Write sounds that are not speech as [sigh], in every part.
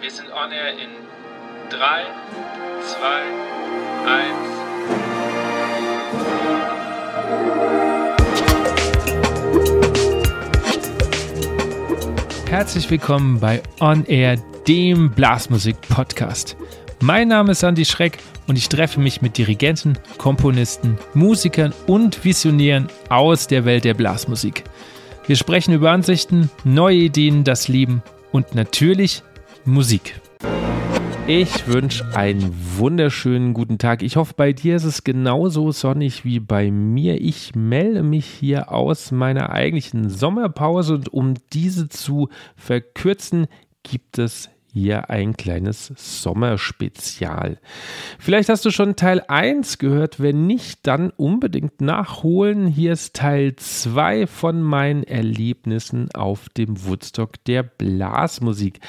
Wir sind on air in 3, 2, 1. Herzlich willkommen bei On Air, dem Blasmusik-Podcast. Mein Name ist Andy Schreck und ich treffe mich mit Dirigenten, Komponisten, Musikern und Visionären aus der Welt der Blasmusik. Wir sprechen über Ansichten, neue Ideen, das Leben und natürlich Musik. Ich wünsche einen wunderschönen guten Tag. Ich hoffe, bei dir ist es genauso sonnig wie bei mir. Ich melde mich hier aus meiner eigentlichen Sommerpause und um diese zu verkürzen, gibt es hier ein kleines Sommerspezial. Vielleicht hast du schon Teil 1 gehört, wenn nicht, dann unbedingt nachholen. Hier ist Teil 2 von meinen Erlebnissen auf dem Woodstock der Blasmusik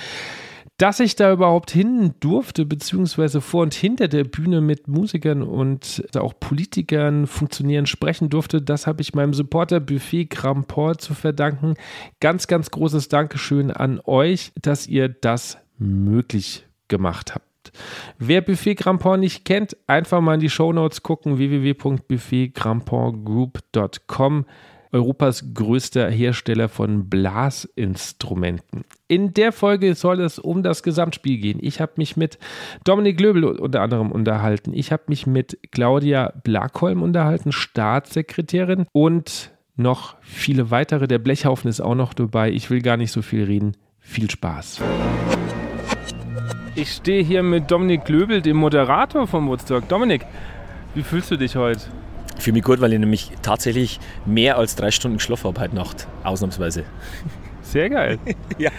dass ich da überhaupt hin durfte, beziehungsweise vor und hinter der Bühne mit Musikern und auch Politikern funktionieren, sprechen durfte, das habe ich meinem Supporter Buffet Gramport zu verdanken. Ganz, ganz großes Dankeschön an euch, dass ihr das möglich gemacht habt. Wer Buffet Grampont nicht kennt, einfach mal in die Show Notes gucken, www.buffetgrampontgroup.com. Europas größter Hersteller von Blasinstrumenten. In der Folge soll es um das Gesamtspiel gehen. Ich habe mich mit Dominik Löbel unter anderem unterhalten. Ich habe mich mit Claudia Blackholm unterhalten, Staatssekretärin und noch viele weitere. Der Blechhaufen ist auch noch dabei. Ich will gar nicht so viel reden. Viel Spaß. Ich stehe hier mit Dominik Löbel, dem Moderator vom Woodstock. Dominik, wie fühlst du dich heute? Fühle mich gut, weil ich nämlich tatsächlich mehr als drei Stunden geschlafen habe heute Nacht, ausnahmsweise. Sehr geil. [laughs] ja.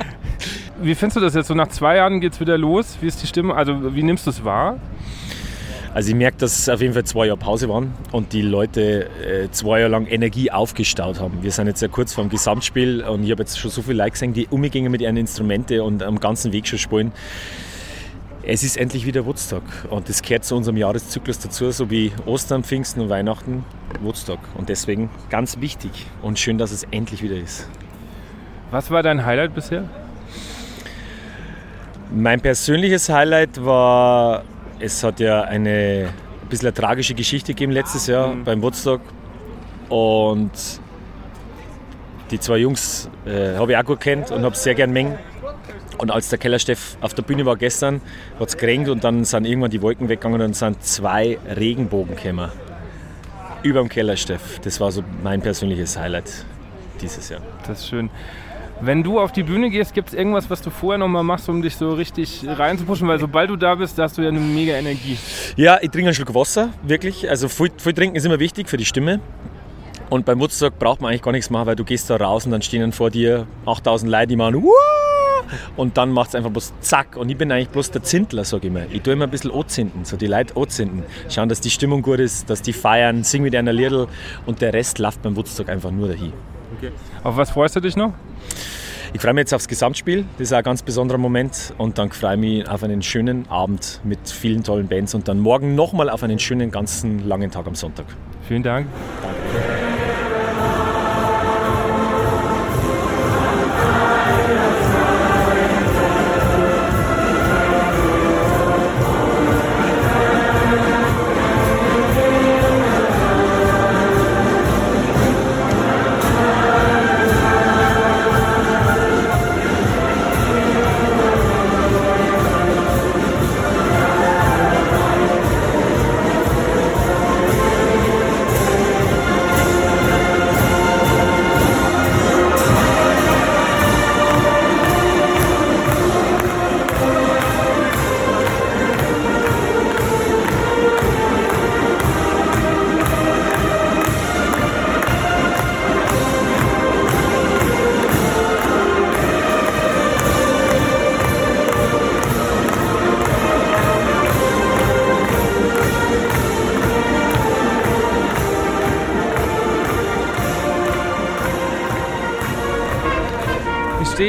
Wie findest du das jetzt? So nach zwei Jahren geht es wieder los. Wie ist die Stimme? Also wie nimmst du es wahr? Also ich merke, dass es auf jeden Fall zwei Jahre Pause waren und die Leute äh, zwei Jahre lang Energie aufgestaut haben. Wir sind jetzt ja kurz vor dem Gesamtspiel und ich habe jetzt schon so viele Leute gesehen, die umgehen mit ihren Instrumenten und am ganzen Weg schon spielen. Es ist endlich wieder Woodstock und das gehört zu unserem Jahreszyklus dazu, so wie Ostern, Pfingsten und Weihnachten, Woodstock. Und deswegen ganz wichtig und schön, dass es endlich wieder ist. Was war dein Highlight bisher? Mein persönliches Highlight war, es hat ja eine ein bisschen eine tragische Geschichte gegeben letztes Jahr mhm. beim Woodstock und die zwei Jungs äh, habe ich auch gut kennt und habe sehr gern mengen. Und als der Kellersteff auf der Bühne war gestern, hat es geregnet und dann sind irgendwann die Wolken weggegangen und sind zwei Regenbogen gekommen. Über dem Kellersteff. Das war so mein persönliches Highlight dieses Jahr. Das ist schön. Wenn du auf die Bühne gehst, gibt es irgendwas, was du vorher nochmal machst, um dich so richtig reinzupuschen? Weil sobald du da bist, da hast du ja eine mega Energie. Ja, ich trinke einen Schluck Wasser, wirklich. Also viel, viel trinken ist immer wichtig für die Stimme. Und beim Woodstock braucht man eigentlich gar nichts machen, weil du gehst da raus und dann stehen dann vor dir 8000 Leute, die machen Wuh! Und dann macht es einfach bloß zack. Und ich bin eigentlich bloß der Zintler, sage ich mal. Ich tue immer ein bisschen anzünden, so die Leute anzünden. Schauen, dass die Stimmung gut ist, dass die feiern, sing mit einer Liedl und der Rest läuft beim Woodstock einfach nur dahin. Okay. Auf was freust du dich noch? Ich freue mich jetzt aufs Gesamtspiel, das ist ein ganz besonderer Moment. Und dann freue ich mich auf einen schönen Abend mit vielen tollen Bands und dann morgen nochmal auf einen schönen, ganzen langen Tag am Sonntag. Vielen Dank. Danke.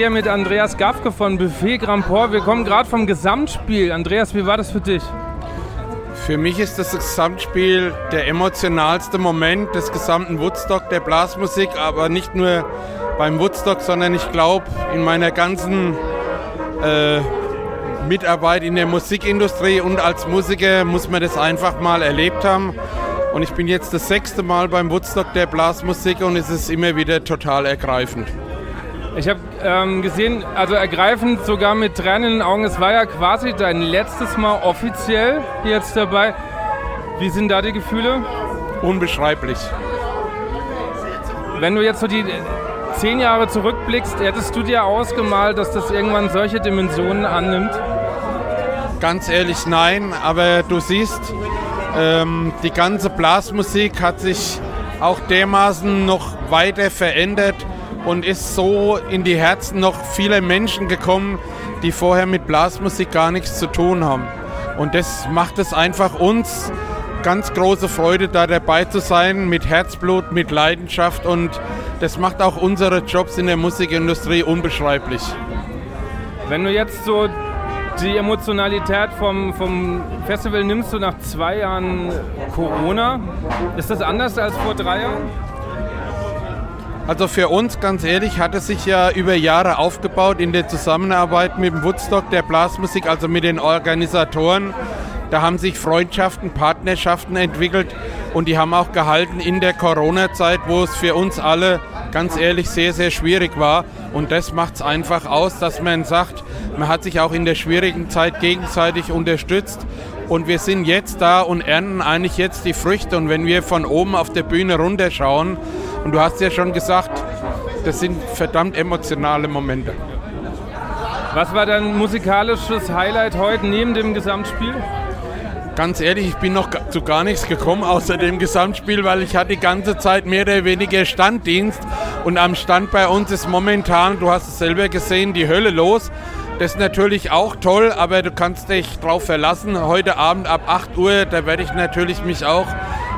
Hier mit Andreas Gafke von Buffet Grand Port. Wir kommen gerade vom Gesamtspiel. Andreas, wie war das für dich? Für mich ist das Gesamtspiel der emotionalste Moment des gesamten Woodstock der Blasmusik, aber nicht nur beim Woodstock, sondern ich glaube in meiner ganzen äh, Mitarbeit in der Musikindustrie und als Musiker muss man das einfach mal erlebt haben. Und ich bin jetzt das sechste Mal beim Woodstock der Blasmusik und es ist immer wieder total ergreifend. Ich habe ähm, gesehen, also ergreifend sogar mit Tränen in den Augen, es war ja quasi dein letztes Mal offiziell jetzt dabei. Wie sind da die Gefühle? Unbeschreiblich. Wenn du jetzt so die zehn Jahre zurückblickst, hättest du dir ausgemalt, dass das irgendwann solche Dimensionen annimmt? Ganz ehrlich nein, aber du siehst, ähm, die ganze Blasmusik hat sich auch dermaßen noch weiter verändert und ist so in die Herzen noch vieler Menschen gekommen, die vorher mit Blasmusik gar nichts zu tun haben. Und das macht es einfach uns ganz große Freude, da dabei zu sein, mit Herzblut, mit Leidenschaft und das macht auch unsere Jobs in der Musikindustrie unbeschreiblich. Wenn du jetzt so die Emotionalität vom, vom Festival nimmst du nach zwei Jahren Corona, ist das anders als vor drei Jahren? Also für uns, ganz ehrlich, hat es sich ja über Jahre aufgebaut in der Zusammenarbeit mit dem Woodstock der Blasmusik, also mit den Organisatoren. Da haben sich Freundschaften, Partnerschaften entwickelt und die haben auch gehalten in der Corona-Zeit, wo es für uns alle ganz ehrlich sehr, sehr schwierig war. Und das macht es einfach aus, dass man sagt, man hat sich auch in der schwierigen Zeit gegenseitig unterstützt. Und wir sind jetzt da und ernten eigentlich jetzt die Früchte. Und wenn wir von oben auf der Bühne runterschauen, und du hast ja schon gesagt, das sind verdammt emotionale Momente. Was war dein musikalisches Highlight heute neben dem Gesamtspiel? Ganz ehrlich, ich bin noch zu gar nichts gekommen außer dem Gesamtspiel, weil ich hatte die ganze Zeit mehr oder weniger Standdienst und am Stand bei uns ist momentan, du hast es selber gesehen, die Hölle los. Das ist natürlich auch toll, aber du kannst dich drauf verlassen. Heute Abend ab 8 Uhr, da werde ich natürlich mich auch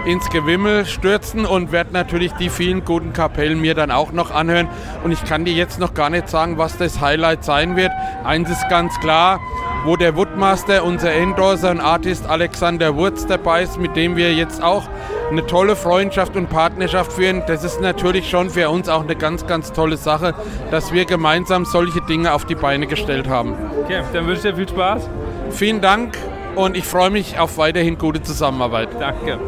ins Gewimmel stürzen und werde natürlich die vielen guten Kapellen mir dann auch noch anhören. Und ich kann dir jetzt noch gar nicht sagen, was das Highlight sein wird. Eins ist ganz klar, wo der Woodmaster, unser Endorser und Artist Alexander Wurz dabei ist, mit dem wir jetzt auch eine tolle Freundschaft und Partnerschaft führen. Das ist natürlich schon für uns auch eine ganz, ganz tolle Sache, dass wir gemeinsam solche Dinge auf die Beine gestellt haben. Okay, dann wünsche ich dir viel Spaß. Vielen Dank und ich freue mich auf weiterhin gute Zusammenarbeit. Danke.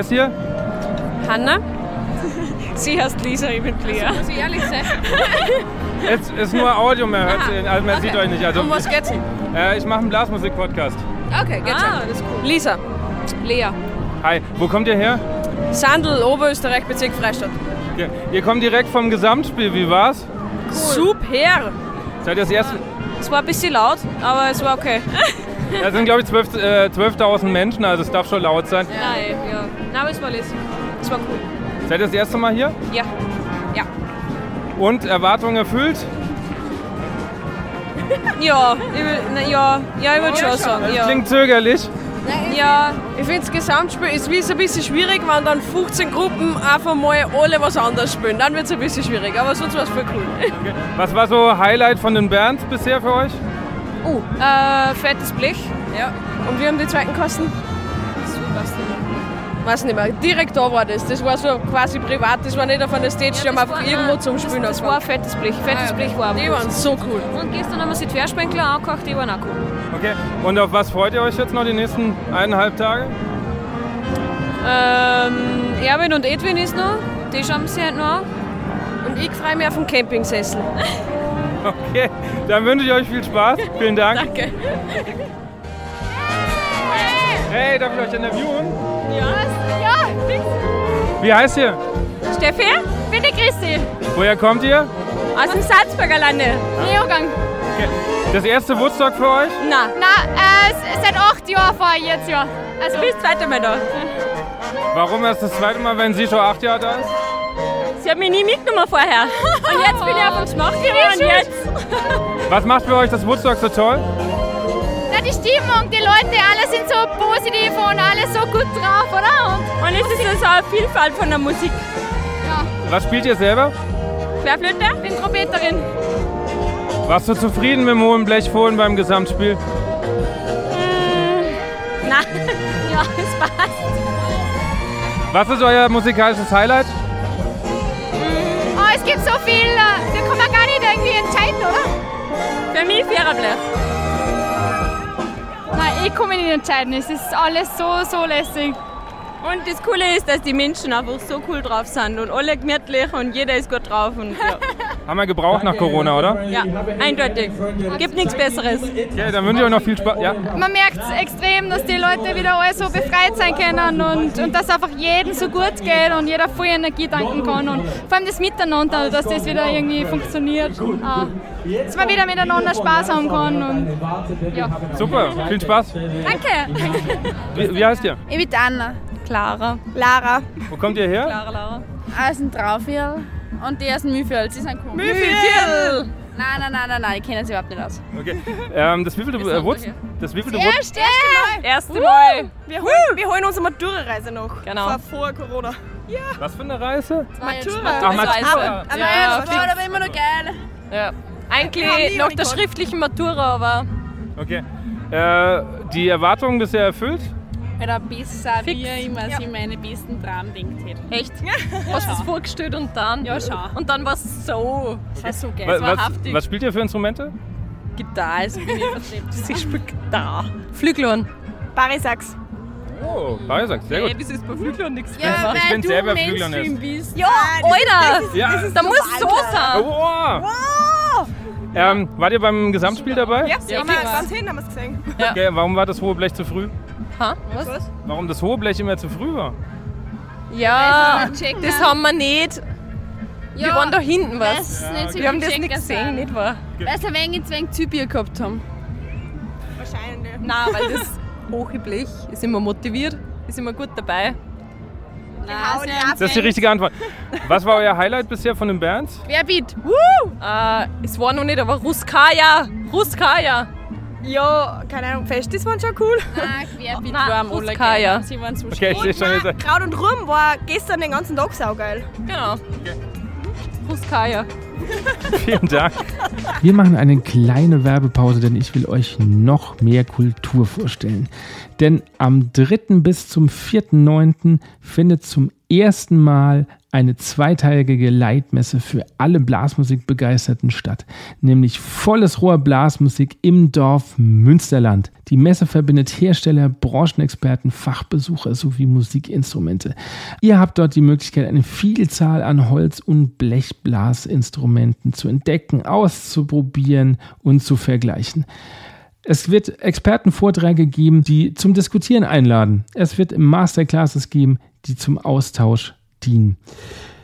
Heißt ihr? Hanna? [laughs] Sie heißt Lisa, ich bin Lea. Muss ich ehrlich sein? Es [laughs] ist nur Audio, man, hört, also man sieht euch nicht. Also, Um was geht's? äh, ich mache einen Blasmusik-Podcast. Okay, geht's Ah, das ist cool. Lisa, Lea. Hi, wo kommt ihr her? Sandl, Oberösterreich, Bezirk Freistadt. Okay. Ihr kommt direkt vom Gesamtspiel, wie war's? Super! Seid ihr das erste? Es war ein bisschen laut, aber es war okay. Da sind, glaube ich, 12 äh, 12.000 Menschen, also es darf schon laut sein. Nein, ja. Nein, aber es war lässig. Es war cool. Seid ihr das erste Mal hier? Ja. Ja. Und Erwartungen erfüllt? [laughs] Ja, ich will, na, ja, ja, ich würde schon sagen. Das Ja. klingt zögerlich. ja, ich finde das Gesamtspiel ist wie so ein bisschen schwierig, wenn dann 15 Gruppen einfach mal alle was anderes spielen. Dann wird es ein bisschen schwierig, aber sonst war es voll cool. Was war so Highlight von den Bands bisher für euch? Uh, äh, fettes Blech. Ja. Und wir haben die zweiten Kosten? Weiß nicht mehr. Direkt da war das. Das war so quasi privat. Das war nicht auf einer Stage, die haben einfach irgendwo zum Spielen Das war ein fettes Blech. Fettes Blech war Die waren so cool. Und gestern haben wir sie Quersprenkler angekocht, die waren auch cool. Okay. Und auf was freut ihr euch jetzt noch die nächsten eineinhalb Tage? Ähm, Erwin und Edwin ist noch. Die schauen sie halt noch an. Und ich freue mich auf den Campingsessel. [laughs] Okay, dann wünsche ich euch viel Spaß. Vielen Dank. Danke. Darf ich euch interviewen? Ja, fix. Wie heißt ihr? Steffi, bin die Christi. Woher kommt ihr? Aus dem Salzburger Lande. Neogang. Okay. Das erste Woodstock für euch? Na. Na, äh, seit acht Jahren fahre ich jetzt ja. Also bis zweite Mal da. Warum erst das zweite Mal, wenn sie schon acht Jahre da ist? Sie hat mich nie mitgenommen vorher. Und jetzt bin ich auf dem Schmach und jetzt. Was macht für euch das Woodstock so toll? Na, die Stimmung, die Leute, alle sind so positiv und alle so gut drauf, oder? Und Und es ist also eine Vielfalt von der Musik. Was spielt ihr selber? Querflöte? bin Trompeterin. Warst du zufrieden mit dem hohen Blech vorhin beim Gesamtspiel? Nein. [laughs] Ja, es passt. Was ist euer musikalisches Highlight? Oh, es gibt so viel, äh, da kann man gar nicht irgendwie entscheiden, oder? Für mich. Nein, ich kann mich nicht entscheiden. Es ist alles so, so lässig. Und das Coole ist, dass die Menschen einfach so cool drauf sind und alle gemütlich und jeder ist gut drauf. Und ja, [laughs] Haben wir gebraucht nach Corona, oder? ja eindeutig. Gibt nichts Besseres. Okay, dann wünsche ich euch noch viel Spaß. Ja. Man merkt extrem, dass die Leute wieder alle so befreit sein können und, und dass einfach jedem so gut geht und jeder voll Energie tanken kann. Und vor allem das Miteinander, dass das wieder irgendwie funktioniert. Ah, dass man wieder miteinander Spaß haben kann. Und, ja. Super, viel Spaß. Danke! Wie, wie heißt ihr? Ich bin Anna. Clara. Lara. Wo kommt ihr her? Clara, Lara. Aus dem Traufjörl. Und die aus dem Mühlviertel. Sie sind cool. Mühlviertel! Nein, nein, nein, nein, nein, ich kenne sie überhaupt nicht aus. Okay. Ähm, das wievielte äh, Woods, das wievielte Erst, erste Mal. Erste Mal. Wir holen, wir holen unsere Matura-Reise noch. Genau. Vor, vor Corona. was für eine Reise? Matura. Ach, Matura. Ah, Ja, ja, Das war aber immer noch geil. Ja. Eigentlich nach der schriftlichen Matura, aber Okay. Äh, die Erwartungen bisher erfüllt? Oder besser, Fix. wie ich immer sie meine besten Traum denkt hätte. echt. Hast du es vorgestellt und dann? Ja, schon. Und dann war es so. Das war so geil. Was, Das war was, haftig. was spielt ihr für Instrumente? Gitarre, also bin ich verstrebt. [laughs] Sie spielt da. Flügelhorn. Barisax. Oh, Bayersack, sehr gut. das ist bei Flügelhorn nichts Ja, Ich bin du selber Mainstream Flügelhornist. bist. Ja, Alter! Ja. Da muss so sein. Oh, wow. Ähm, wart ihr beim Gesamtspiel dabei? Ja, Ja, haben wir ganz hin, haben wir es gesehen. Okay, warum war das hohe Blech zu früh? Ha? Was? Warum das hohe Blech immer zu früh war? Ja, checken. das haben wir nicht. Wir Ja, waren da hinten was. nicht so Wir haben das nicht gesehen, nicht wahr? Weil sie ein wenig zu wenig Zybier gehabt haben. Wahrscheinlich. Nein, weil [laughs] das hohe Blech ist immer motiviert, ist immer gut dabei. Nein, Das ist die richtige Antwort. Was war euer Highlight bisher von den Bands? Querbeat. Äh, es war noch nicht, aber Ruskaya. Ruskaya. Ja, keine Ahnung, Festis waren schon cool. Nein, Querbeat [laughs] Nein, war am allergeilsten. ja. Sie waren so Okay, schön. schon jetzt. Kraut und Rum war gestern den ganzen Tag saugeil. Genau. Ruskaya. [laughs] Vielen Dank. Wir machen eine kleine Werbepause, denn ich will euch noch mehr Kultur vorstellen. Denn am 3. bis zum 4.9. findet zum ersten Mal eine zweiteilige Leitmesse für alle Blasmusikbegeisterten statt, nämlich volles Rohr Blasmusik im Dorf Münsterland. Die Messe verbindet Hersteller, Branchenexperten, Fachbesucher sowie Musikinstrumente. Ihr habt dort die Möglichkeit, eine Vielzahl an Holz- und Blechblasinstrumenten zu entdecken, auszuprobieren und zu vergleichen. Es wird Expertenvorträge geben, die zum Diskutieren einladen. Es wird Masterclasses geben, die zum Austausch dienen.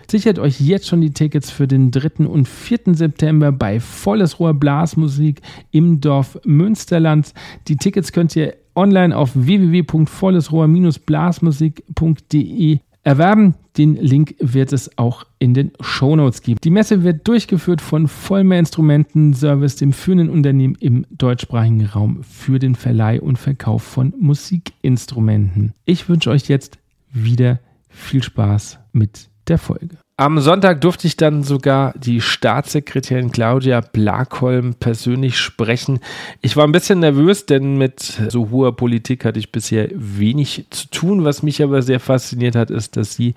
Sichert euch jetzt schon die Tickets für den 3. und 4. September bei Volles Rohr Blasmusik im Dorf Münsterland. Die Tickets könnt ihr online auf www.vollesrohr-blasmusik.de erwerben. Den Link wird es auch in den Shownotes geben. Die Messe wird durchgeführt von Vollmer Instrumenten Service, dem führenden Unternehmen im deutschsprachigen Raum für den Verleih und Verkauf von Musikinstrumenten. Ich wünsche euch jetzt wieder viel Spaß mit der Folge. Am Sonntag durfte ich dann sogar die Staatssekretärin Claudia Blakholm persönlich sprechen. Ich war ein bisschen nervös, denn mit so hoher Politik hatte ich bisher wenig zu tun. Was mich aber sehr fasziniert hat, ist, dass sie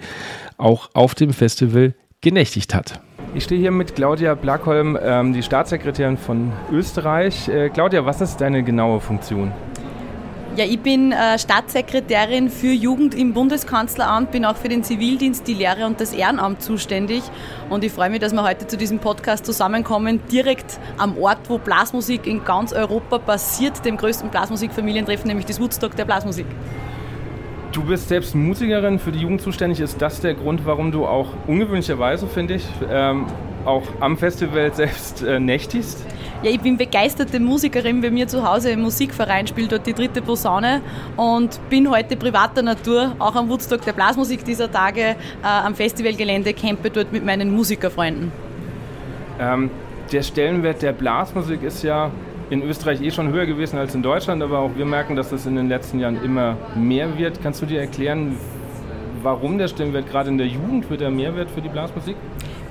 auch auf dem Festival genächtigt hat. Ich stehe hier mit Claudia Blakholm, ähm, die Staatssekretärin von Österreich. Äh, Claudia, was ist deine genaue Funktion? Ja, ich bin äh, Staatssekretärin für Jugend im Bundeskanzleramt, bin auch für den Zivildienst, die Lehre und das Ehrenamt zuständig. Und ich freue mich, dass wir heute zu diesem Podcast zusammenkommen, direkt am Ort, wo Blasmusik in ganz Europa passiert, dem größten Blasmusikfamilientreffen, nämlich das Woodstock der Blasmusik. Du bist selbst Musikerin, für die Jugend zuständig. Ist das der Grund, warum du auch ungewöhnlicherweise, finde ich, ähm, auch am Festival selbst äh, nächtigst? Ja, ich bin begeisterte Musikerin. Bei mir zu Hause im Musikverein spielt dort die dritte Posaune und bin heute privater Natur, auch am Woodstock der Blasmusik dieser Tage äh, am Festivalgelände, campe dort mit meinen Musikerfreunden. Ähm, der Stellenwert der Blasmusik ist ja in Österreich eh schon höher gewesen als in Deutschland, aber auch wir merken, dass das in den letzten Jahren immer mehr wird. Kannst du dir erklären, warum der Stellenwert gerade in der Jugend wird er mehr wert für die Blasmusik?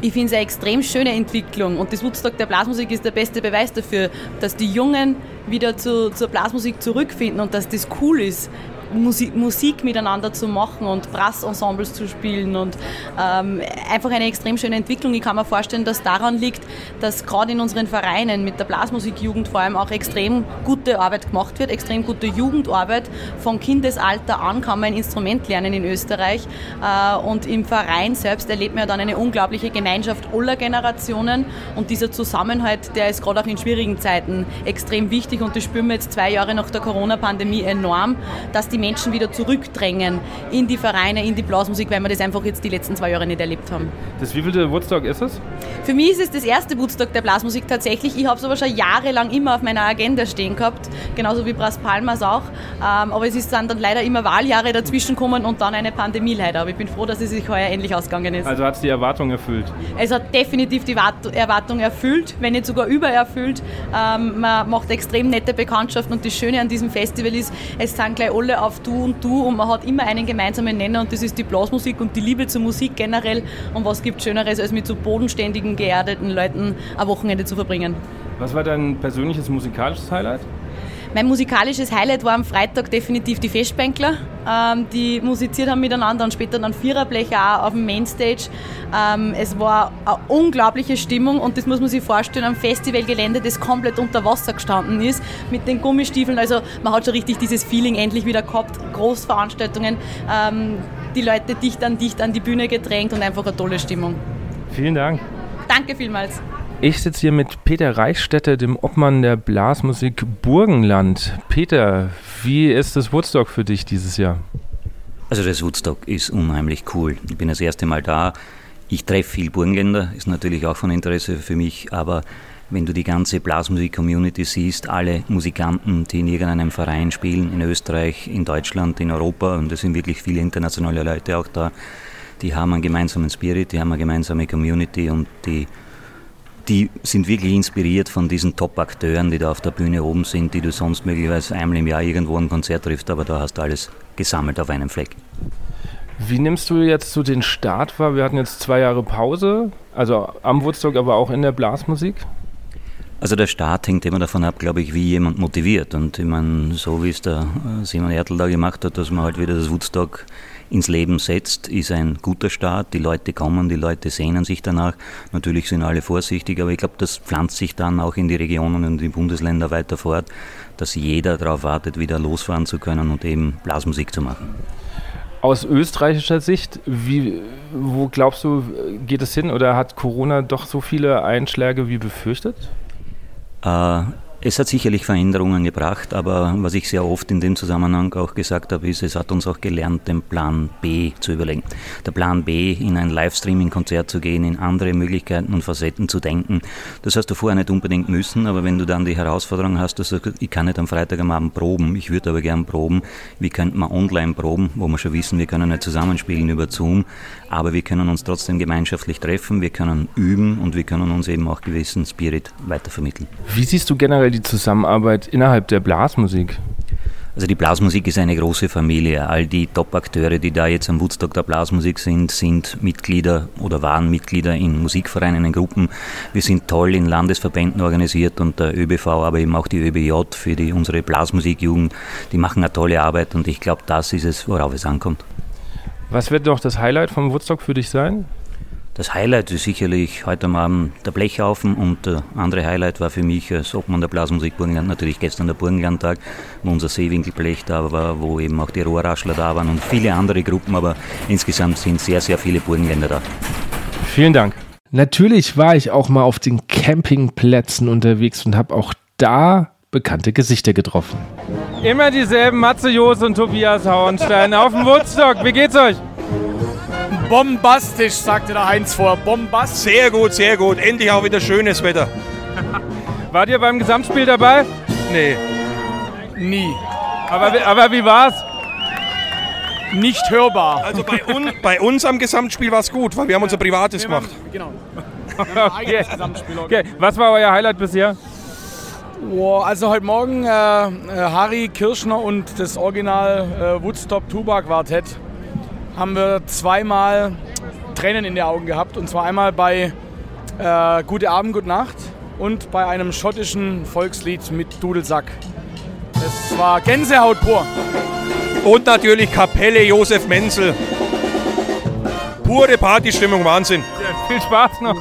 Ich finde es eine extrem schöne Entwicklung und das Woodstock der Blasmusik ist der beste Beweis dafür, dass die Jungen wieder zu, zur Blasmusik zurückfinden und dass das cool ist. Musik, Musik miteinander zu machen und Brassensembles zu spielen und ähm, einfach eine extrem schöne Entwicklung. Ich kann mir vorstellen, dass daran liegt, dass gerade in unseren Vereinen mit der Blasmusikjugend vor allem auch extrem gute Arbeit gemacht wird, extrem gute Jugendarbeit. Von Kindesalter an kann man ein Instrument lernen in Österreich äh, und im Verein selbst erlebt man ja dann eine unglaubliche Gemeinschaft aller Generationen und dieser Zusammenhalt, der ist gerade auch in schwierigen Zeiten extrem wichtig und das spüren wir jetzt zwei Jahre nach der Corona-Pandemie enorm, dass die die Menschen wieder zurückdrängen in die Vereine, in die Blasmusik, weil wir das einfach jetzt die letzten zwei Jahre nicht erlebt haben. Das wievielte Woodstock ist es? Für mich ist es das erste Woodstock der Blasmusik tatsächlich. Ich habe es aber schon jahrelang immer auf meiner Agenda stehen gehabt, genauso wie Bras Palmas auch. Ähm, aber es ist dann, dann leider immer Wahljahre dazwischen gekommen und dann eine Pandemie leider. Aber ich bin froh, dass es sich heuer endlich ausgegangen ist. Also hat es die Erwartung erfüllt? Es hat definitiv die Erwartung erfüllt, wenn nicht sogar übererfüllt. Ähm, man macht extrem nette Bekanntschaften und das Schöne an diesem Festival ist, es sind gleich alle auf Du und Du und man hat immer einen gemeinsamen Nenner und das ist die Blasmusik und die Liebe zur Musik generell. Und was gibt Schöneres, als mit so bodenständigen, geerdeten Leuten ein Wochenende zu verbringen? Was war dein persönliches musikalisches Highlight? Mein musikalisches Highlight war am Freitag definitiv die Festbänkler, ähm, die musiziert haben miteinander und später dann Viererblecher auch auf dem Mainstage. Ähm, es war eine unglaubliche Stimmung und das muss man sich vorstellen, am Festivalgelände, das komplett unter Wasser gestanden ist, mit den Gummistiefeln. Also man hat schon richtig dieses Feeling endlich wieder gehabt, Großveranstaltungen, ähm, die Leute dicht an dicht an die Bühne gedrängt und einfach eine tolle Stimmung. Vielen Dank. Danke vielmals. Ich sitze hier mit Peter Reichstätter, dem Obmann der Blasmusik Burgenland. Peter, wie ist das Woodstock für dich dieses Jahr? Also das Woodstock ist unheimlich cool. Ich bin das erste Mal da. Ich treffe viel Burgenländer, ist natürlich auch von Interesse für mich, aber wenn du die ganze Blasmusik-Community siehst, alle Musikanten, die in irgendeinem Verein spielen, in Österreich, in Deutschland, in Europa, und es sind wirklich viele internationale Leute auch da, die haben einen gemeinsamen Spirit, die haben eine gemeinsame Community und die die sind wirklich inspiriert von diesen Top-Akteuren, die da auf der Bühne oben sind, die du sonst möglicherweise einmal im Jahr irgendwo ein Konzert triffst, aber da hast du alles gesammelt auf einem Fleck. Wie nimmst du jetzt so den Start wahr? Wir hatten jetzt zwei Jahre Pause, also am Woodstock, aber auch in der Blasmusik. Also der Start hängt immer davon ab, glaube ich, wie jemand motiviert. Und ich meine, so wie es der äh, Simon Ertl da gemacht hat, dass man halt wieder das Woodstock ins Leben setzt, ist ein guter Start. Die Leute kommen, die Leute sehnen sich danach. Natürlich sind alle vorsichtig, aber ich glaube, das pflanzt sich dann auch in die Regionen und die Bundesländer weiter fort, dass jeder darauf wartet, wieder losfahren zu können und eben Blasmusik zu machen. Aus österreichischer Sicht, wie, wo glaubst du, geht es hin oder hat Corona doch so viele Einschläge wie befürchtet? Äh, es hat sicherlich Veränderungen gebracht, aber was ich sehr oft in dem Zusammenhang auch gesagt habe, ist, es hat uns auch gelernt, den Plan B zu überlegen. Der Plan B, in ein Livestreaming-Konzert zu gehen, in andere Möglichkeiten und Facetten zu denken. Das hast du vorher nicht unbedingt müssen, aber wenn du dann die Herausforderung hast, dass du ich kann nicht am Freitag am Abend proben, ich würde aber gern proben, wie könnte man online proben, wo wir schon wissen, wir können nicht zusammenspielen über Zoom, aber wir können uns trotzdem gemeinschaftlich treffen, wir können üben und wir können uns eben auch gewissen Spirit weitervermitteln. Wie siehst du generell generell die Zusammenarbeit innerhalb der Blasmusik? Also die Blasmusik ist eine große Familie. All die Top-Akteure, die da jetzt am Woodstock der Blasmusik sind, sind Mitglieder oder waren Mitglieder in Musikvereinen, in Gruppen. Wir sind toll in Landesverbänden organisiert und der ÖBV, aber eben auch die ÖBJ für die, unsere Blasmusikjugend. Die machen eine tolle Arbeit und ich glaube, das ist es, worauf es ankommt. Was wird noch das Highlight vom Woodstock für dich sein? Das Highlight ist sicherlich heute am Abend der Blechhaufen und der andere Highlight war für mich als Obmann der Blasmusik Burgenland natürlich gestern der Burgenlandtag, wo unser Seewinkelblech da war, wo eben auch die Rohrraschler da waren und viele andere Gruppen, aber insgesamt sind sehr, sehr viele Burgenländer da. Vielen Dank. Natürlich war ich auch mal auf den Campingplätzen unterwegs und habe auch da bekannte Gesichter getroffen. Immer dieselben Matze Jos und Tobias Hauenstein auf dem Woodstock. Wie geht's euch? Bombastisch, sagte der Heinz vor. Bombastisch. Sehr gut, sehr gut. Endlich auch wieder schönes Wetter. [laughs] Wart ihr beim Gesamtspiel dabei? Nee. Nie. Aber, wie- aber wie war's? Nicht hörbar. Also bei, un, bei uns am Gesamtspiel war es gut, weil wir haben unser Privates gemacht. Genau. [laughs] Okay. okay. Was war euer Highlight bisher? Wow, also heute Morgen äh, äh, Harry Kirschner und das Original äh, Woodstock Tuba Quartett haben wir zweimal Tränen in den Augen gehabt. Und zwar einmal bei äh, Gute Abend, Gute Nacht und bei einem schottischen Volkslied mit Dudelsack. Es war Gänsehaut pur. Und natürlich Kapelle Josef Menzel. Pure Partystimmung, Wahnsinn. Viel Spaß noch.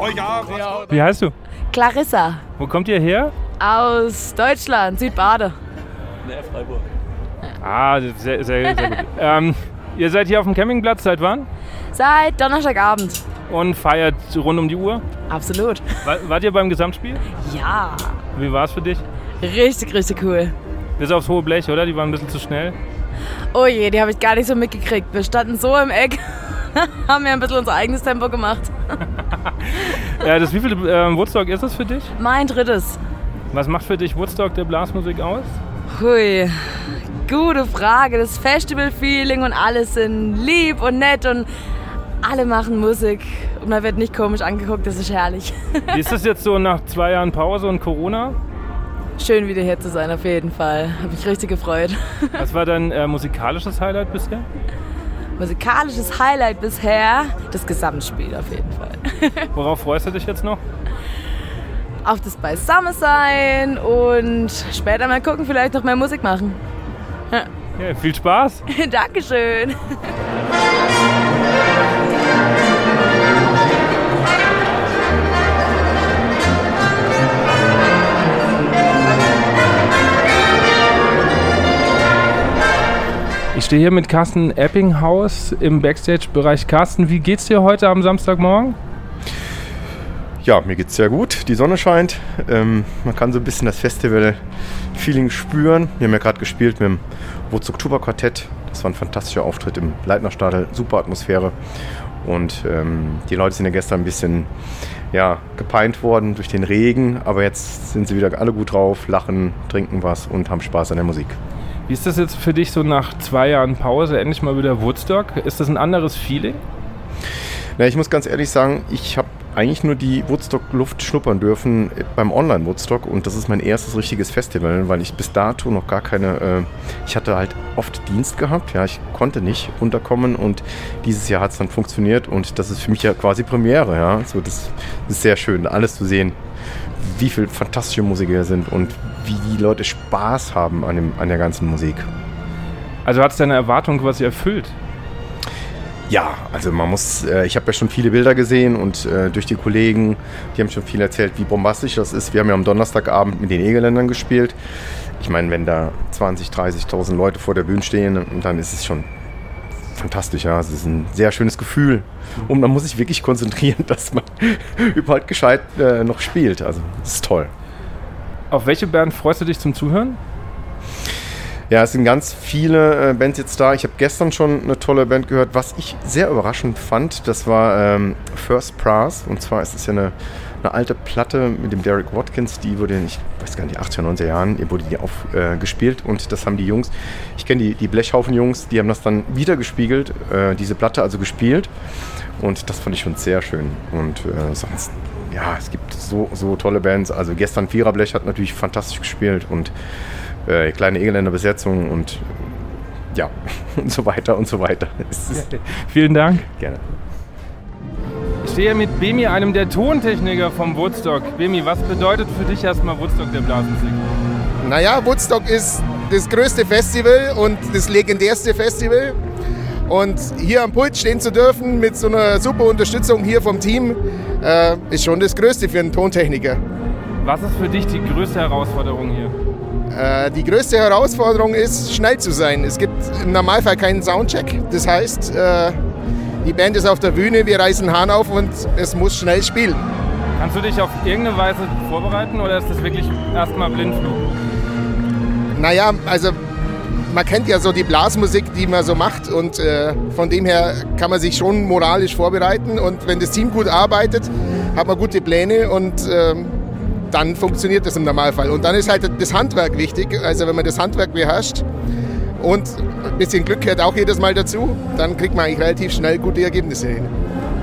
Oh ja, Wie heißt du? Clarissa Wo kommt ihr her? aus Deutschland, Südbade. Ah, sehr, sehr, sehr gut. ähm, ihr seid hier auf dem Campingplatz seit wann? Seit Donnerstagabend. Und feiert rund um die Uhr? Absolut. War, wart ihr beim Gesamtspiel? Ja. Wie war es für dich? Richtig, richtig cool. Bis aufs hohe Blech, oder? Die waren ein bisschen zu schnell. Oh je, die habe ich gar nicht so mitgekriegt. Wir standen so im Eck, [laughs] haben wir ein bisschen unser eigenes Tempo gemacht. [laughs] Ja, das wievielte ähm, Woodstock ist das für dich? Mein drittes. Was macht für dich Woodstock der Blasmusik aus? Hui, gute Frage. Das Festival-Feeling und alles sind lieb und nett und alle machen Musik und man wird nicht komisch angeguckt, das ist herrlich. [laughs] Wie ist das jetzt so nach zwei Jahren Pause und Corona? Schön wieder hier zu sein, auf jeden Fall. Habe mich richtig gefreut. [laughs] Was war dein äh, musikalisches Highlight bisher? Musikalisches Highlight bisher, das Gesamtspiel auf jeden Fall. [laughs] Worauf freust du dich jetzt noch? Auf das Beisammensein und später mal gucken, vielleicht noch mehr Musik machen. Ja. Viel Spaß. [laughs] Dankeschön. Ich stehe hier mit Carsten Eppinghaus im Backstage-Bereich. Carsten, wie geht's dir heute am Samstagmorgen? Ja, mir geht's sehr gut. Die Sonne scheint. Ähm, man kann so ein bisschen das Festival-Feeling spüren. Wir haben ja gerade gespielt mit dem Woodstock Tuba Quartett. Das war ein fantastischer Auftritt im Leitnerstadel. Super Atmosphäre. Und ähm, die Leute sind ja gestern ein bisschen ja, gepeint worden durch den Regen. Aber jetzt sind sie wieder alle gut drauf, lachen, trinken was und haben Spaß an der Musik. Wie ist das jetzt für dich so nach zwei Jahren Pause endlich mal wieder Woodstock? Ist das ein anderes Feeling? Na, ich muss ganz ehrlich sagen, ich habe eigentlich nur die Woodstock-Luft schnuppern dürfen beim Online-Woodstock und das ist mein erstes richtiges Festival, weil ich bis dato noch gar keine, äh, ich hatte halt oft Dienst gehabt, ja, ich konnte nicht unterkommen und dieses Jahr hat es dann funktioniert und das ist für mich ja quasi Premiere, ja, so das ist sehr schön, alles zu sehen, wie viele fantastische Musiker sind und wie die Leute Spaß haben an, dem, an der ganzen Musik. Also hat es deine Erwartung quasi erfüllt? Ja, also man muss, äh, ich habe ja schon viele Bilder gesehen und äh, durch die Kollegen, die haben schon viel erzählt, wie bombastisch das ist. Wir haben ja am Donnerstagabend mit den Egeländern gespielt. Ich meine, wenn da 20, 30.000 Leute vor der Bühne stehen, dann ist es schon fantastisch. Ja, es ist ein sehr schönes Gefühl und man muss sich wirklich konzentrieren, [laughs] dass man [laughs] überhaupt gescheit äh, noch spielt. Also, es ist toll. Auf welche Band freust du dich zum Zuhören? Ja, es sind ganz viele äh, Bands jetzt da. Ich habe gestern schon eine tolle Band gehört. Was ich sehr überraschend fand, das war ähm, First Brass. Und zwar ist es ja eine, eine alte Platte mit dem Derek Watkins. Die wurde, in, ich weiß gar nicht, 80er, 90er Jahren, wurde die aufgespielt. Äh, und das haben die Jungs, ich kenne die, die Blechhaufen-Jungs, die haben das dann wieder gespiegelt, äh, diese Platte also gespielt. Und das fand ich schon sehr schön. Und äh, sonst, ja, es gibt so, so tolle Bands. Also gestern Viererblech hat natürlich fantastisch gespielt und äh, kleine Engländer Besetzung und ja, [laughs] und so weiter und so weiter. [laughs] Vielen Dank. Gerne. Ich stehe mit Bemi, einem der Tontechniker vom Woodstock. Bemi, was bedeutet für dich erstmal Woodstock der Blasmusik? Naja, Woodstock ist das größte Festival und das legendärste Festival. Und hier am Pult stehen zu dürfen mit so einer super Unterstützung hier vom Team, äh, ist schon das Größte für einen Tontechniker. Was ist für dich die größte Herausforderung hier? Äh, die größte Herausforderung ist, schnell zu sein. Es gibt im Normalfall keinen Soundcheck. Das heißt, äh, die Band ist auf der Bühne, wir reißen Hahn auf und es muss schnell spielen. Kannst du dich auf irgendeine Weise vorbereiten oder ist das wirklich erstmal Blindflug? Naja, also man kennt ja so die Blasmusik, die man so macht und äh, von dem her kann man sich schon moralisch vorbereiten und wenn das Team gut arbeitet, hat man gute Pläne und äh, dann funktioniert das im Normalfall. Und dann ist halt das Handwerk wichtig. Also wenn man das Handwerk beherrscht und ein bisschen Glück gehört auch jedes Mal dazu, dann kriegt man eigentlich relativ schnell gute Ergebnisse hin.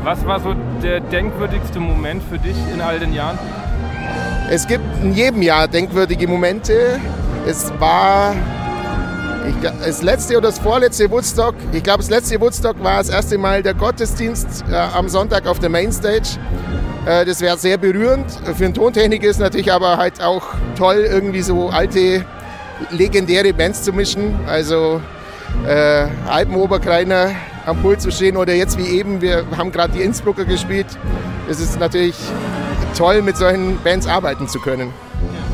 Was war so der denkwürdigste Moment für dich in all den Jahren? Es gibt in jedem Jahr denkwürdige Momente. Es war ich das letzte oder das vorletzte Woodstock. Ich glaube, das letzte Woodstock war das erste Mal der Gottesdienst äh, am Sonntag auf der Mainstage. Äh, das wäre sehr berührend. Für einen Tontechniker ist natürlich aber halt auch toll, irgendwie so alte, legendäre Bands zu mischen. Also äh, Alpenoberkreiner am Pult zu stehen oder jetzt wie eben, wir haben gerade die Innsbrucker gespielt. Es ist natürlich toll, mit solchen Bands arbeiten zu können.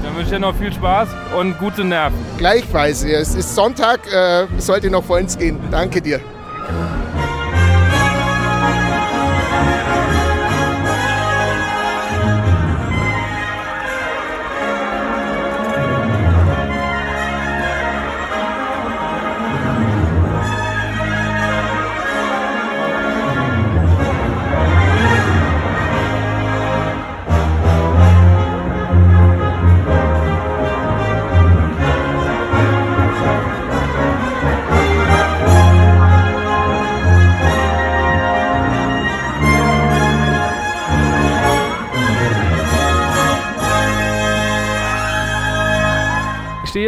Dann wünsche ich dir noch viel Spaß und gute Nerven. Gleichfalls. Es ist Sonntag, äh, sollte noch vollends gehen. Danke dir.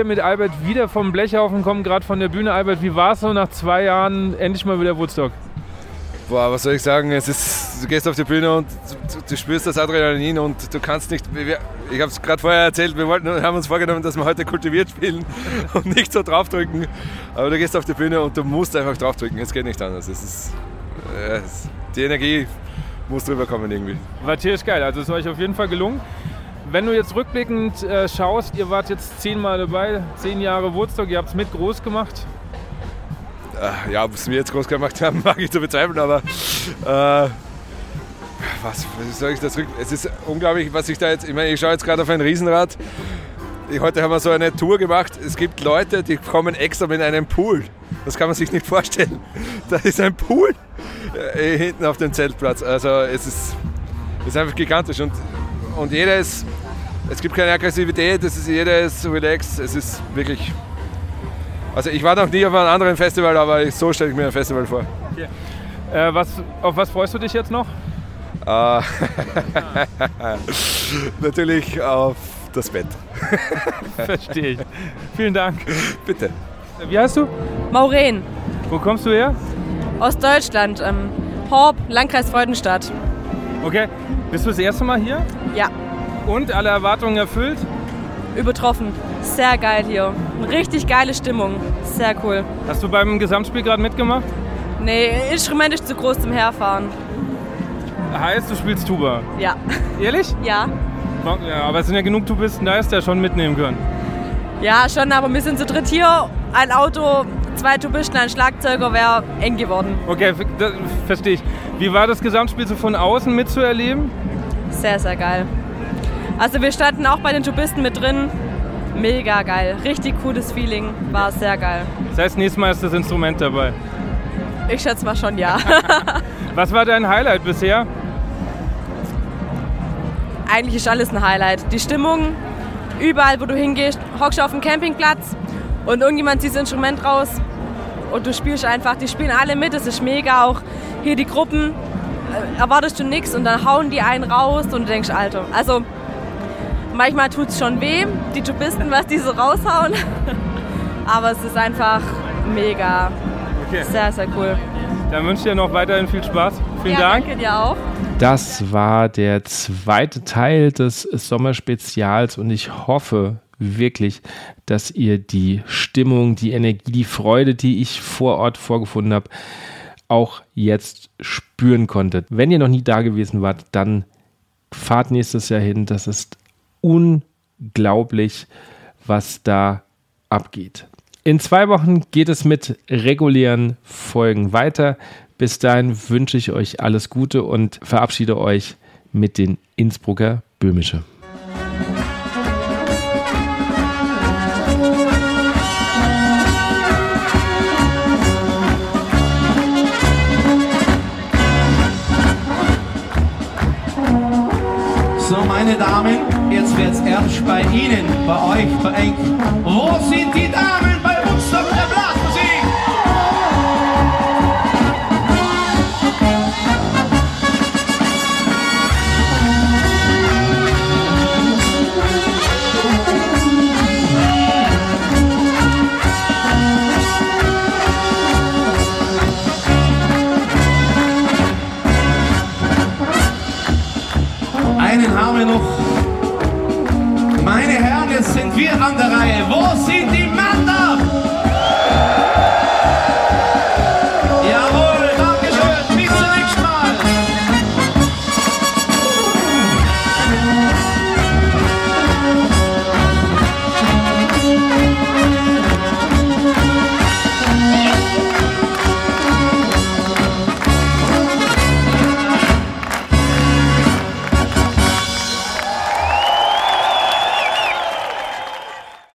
Hier mit Albert wieder vom Blechhaufen, komme gerade von der Bühne. Albert, wie war es so nach zwei Jahren endlich mal wieder Woodstock? Boah, was soll ich sagen? Es ist, du gehst auf die Bühne und du, du spürst das Adrenalin und du kannst nicht. Ich habe es gerade vorher erzählt, wir wollten, haben uns vorgenommen, dass wir heute kultiviert spielen [laughs] und nicht so draufdrücken. Aber du gehst auf die Bühne und du musst einfach draufdrücken. Es geht nicht anders. Es ist, äh, es, die Energie muss drüber kommen irgendwie. War tierisch geil, also es ist euch auf jeden Fall gelungen. Wenn du jetzt rückblickend äh, schaust, ihr wart jetzt zehnmal dabei, zehn Jahre Woodstock, ihr habt es mit groß gemacht. Äh, Ja, ob es wir jetzt groß gemacht haben, [laughs] mag ich zu bezweifeln, aber äh, was, was soll ich das rück? Es ist unglaublich, was ich da jetzt. Ich meine, ich schaue jetzt gerade auf ein Riesenrad. Ich, heute haben wir so eine Tour gemacht. Es gibt Leute, die kommen extra mit einem Pool. Das kann man sich nicht vorstellen. [laughs] Da ist ein Pool äh, hinten auf dem Zeltplatz. Also es ist, es ist einfach gigantisch und, und jeder ist. Es gibt keine Aggressivität, es ist, jeder ist relaxed. Es ist wirklich. Also ich war noch nie auf einem anderen Festival, aber so stelle ich mir ein Festival vor. Äh, was, auf was freust du dich jetzt noch? Äh, [laughs] natürlich auf das Bett. [laughs] Verstehe ich. Vielen Dank. Bitte. Wie heißt du? Maureen. Wo kommst du her? Aus Deutschland. Ähm, Horb, Landkreis Freudenstadt. Okay. Bist du das erste Mal hier? Ja. Und alle Erwartungen erfüllt? Übertroffen. Sehr geil hier. Richtig geile Stimmung. Sehr cool. Hast du beim Gesamtspiel gerade mitgemacht? Nee, Instrument ist zu groß zum Herfahren. Heißt, du spielst Tuba. Ja. Ehrlich? Ja. Ja, aber es sind ja genug Tubisten da, ist der schon mitnehmen können. Ja, schon, aber wir sind zu dritt hier. Ein Auto, zwei Tubisten, ein Schlagzeuger wäre eng geworden. Okay, verstehe ich. Wie war das Gesamtspiel so von außen mitzuerleben? Sehr, sehr geil. Also wir standen auch bei den Tubisten mit drin. Mega geil. Richtig cooles Feeling. War sehr geil. Das heißt, nächstes Mal ist das Instrument dabei. Ich schätze mal schon ja. [laughs] Was war dein Highlight bisher? Eigentlich ist alles ein Highlight. Die Stimmung, überall wo du hingehst, hockst du auf dem Campingplatz und irgendjemand zieht das Instrument raus und du spielst einfach. Die spielen alle mit, das ist mega. Auch hier die Gruppen, äh, erwartest du nichts und dann hauen die einen raus und du denkst, Alter. Also manchmal tut es schon weh, die Tubisten, was die so raushauen. [laughs] Aber es ist einfach mega. Okay. Sehr, sehr cool. Dann wünsche ich dir noch weiterhin viel Spaß. Vielen ja, Dank. Danke dir auch. Das war der zweite Teil des Sommerspezials und ich hoffe wirklich, dass ihr die Stimmung, die Energie, die Freude, die ich vor Ort vorgefunden habe, auch jetzt spüren konntet. Wenn ihr noch nie da gewesen wart, dann fahrt nächstes Jahr hin. Das ist unglaublich, was da abgeht. In zwei Wochen geht es mit regulären Folgen weiter. Bis dahin wünsche ich euch alles Gute und verabschiede euch mit den Innsbrucker Böhmische. Mensch bei Ihnen, bei euch verengt. Wo sind die Damen bei